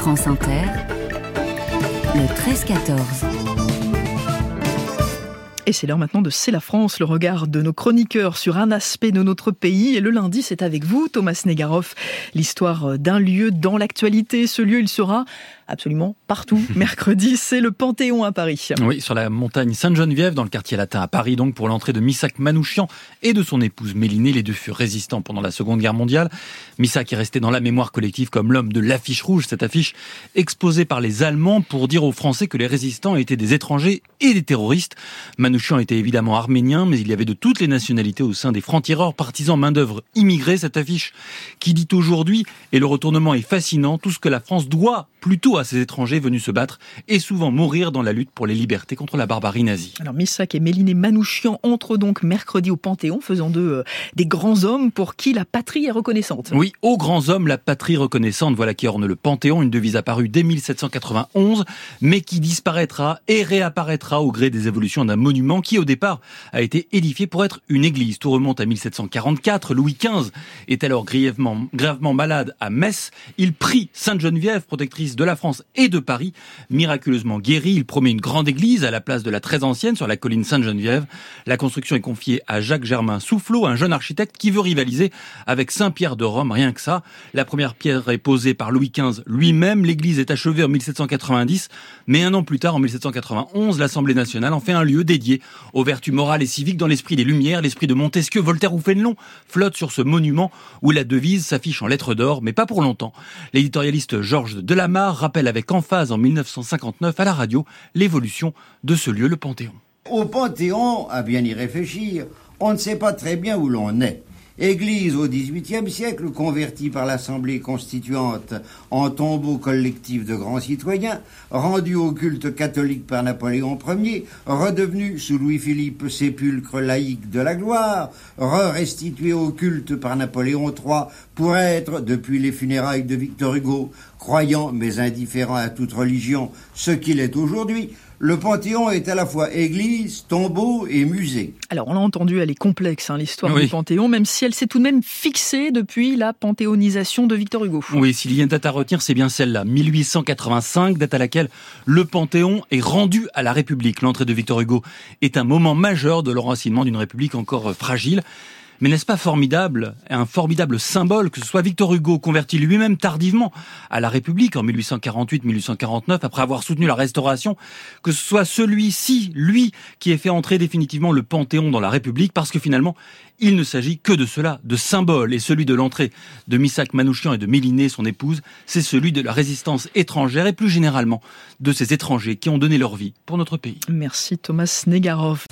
France Inter, le 13-14. Et c'est l'heure maintenant de C'est la France, le regard de nos chroniqueurs sur un aspect de notre pays. Et le lundi, c'est avec vous, Thomas Negaroff, l'histoire d'un lieu dans l'actualité. Ce lieu, il sera absolument partout. Mercredi, c'est le Panthéon à Paris. Oui, sur la montagne Sainte-Geneviève, dans le quartier latin à Paris, donc pour l'entrée de Missak Manouchian et de son épouse Mélinée. Les deux furent résistants pendant la Seconde Guerre mondiale. Missak est resté dans la mémoire collective comme l'homme de l'affiche rouge, cette affiche exposée par les Allemands pour dire aux Français que les résistants étaient des étrangers et des terroristes. Manouchian était évidemment arménien, mais il y avait de toutes les nationalités au sein des francs-tireurs, partisans main-d'œuvre immigrés. Cette affiche qui dit aujourd'hui, et le retournement est fascinant, tout ce que la France doit plutôt à ces étrangers venus se battre et souvent mourir dans la lutte pour les libertés contre la barbarie nazie. Alors Missak et Méliné Manouchian entrent donc mercredi au Panthéon, faisant d'eux euh, des grands hommes pour qui la patrie est reconnaissante. Oui, aux grands hommes, la patrie reconnaissante, voilà qui orne le Panthéon, une devise apparue dès 1791, mais qui disparaîtra et réapparaîtra au gré des évolutions d'un monument qui au départ a été édifié pour être une église. Tout remonte à 1744, Louis XV est alors grièvement, gravement malade à Metz, il prie Sainte-Geneviève, protectrice de la France et de Paris. Miraculeusement guéri, il promet une grande église à la place de la très ancienne sur la colline Sainte-Geneviève. La construction est confiée à Jacques-Germain Soufflot, un jeune architecte qui veut rivaliser avec Saint-Pierre de Rome, rien que ça. La première pierre est posée par Louis XV lui-même. L'église est achevée en 1790, mais un an plus tard, en 1791, l'Assemblée nationale en fait un lieu dédié aux vertus morales et civiques dans l'esprit des Lumières, l'esprit de Montesquieu, Voltaire ou Fénelon flotte sur ce monument où la devise s'affiche en lettres d'or, mais pas pour longtemps. L'éditorialiste Georges Delamare rappelle avec emphase en 1959 à la radio l'évolution de ce lieu, le Panthéon. Au Panthéon, à bien y réfléchir, on ne sait pas très bien où l'on est. Église au XVIIIe siècle, convertie par l'Assemblée constituante en tombeau collectif de grands citoyens, rendue au culte catholique par Napoléon Ier, redevenue sous Louis-Philippe sépulcre laïque de la gloire, re-restituée au culte par Napoléon III pour être, depuis les funérailles de Victor Hugo, croyant mais indifférent à toute religion, ce qu'il est aujourd'hui, le Panthéon est à la fois église, tombeau et musée. Alors, on l'a entendu, elle est complexe, hein, l'histoire du Panthéon, même si elle s'est tout de même fixée depuis la panthéonisation de Victor Hugo. Oui, s'il y a une date à retenir, c'est bien celle-là, 1885, date à laquelle le Panthéon est rendu à la République. L'entrée de Victor Hugo est un moment majeur de l'enracinement d'une République encore fragile. Mais n'est-ce pas formidable, un formidable symbole que ce soit Victor Hugo, converti lui-même tardivement à la République en 1848-1849, après avoir soutenu la Restauration, que ce soit celui-ci, lui, qui ait fait entrer définitivement le Panthéon dans la République, parce que finalement, il ne s'agit que de cela, de symbole, et celui de l'entrée de Missak Manouchian et de Mélinée, son épouse, c'est celui de la résistance étrangère et plus généralement de ces étrangers qui ont donné leur vie pour notre pays. Merci Thomas Negaroff.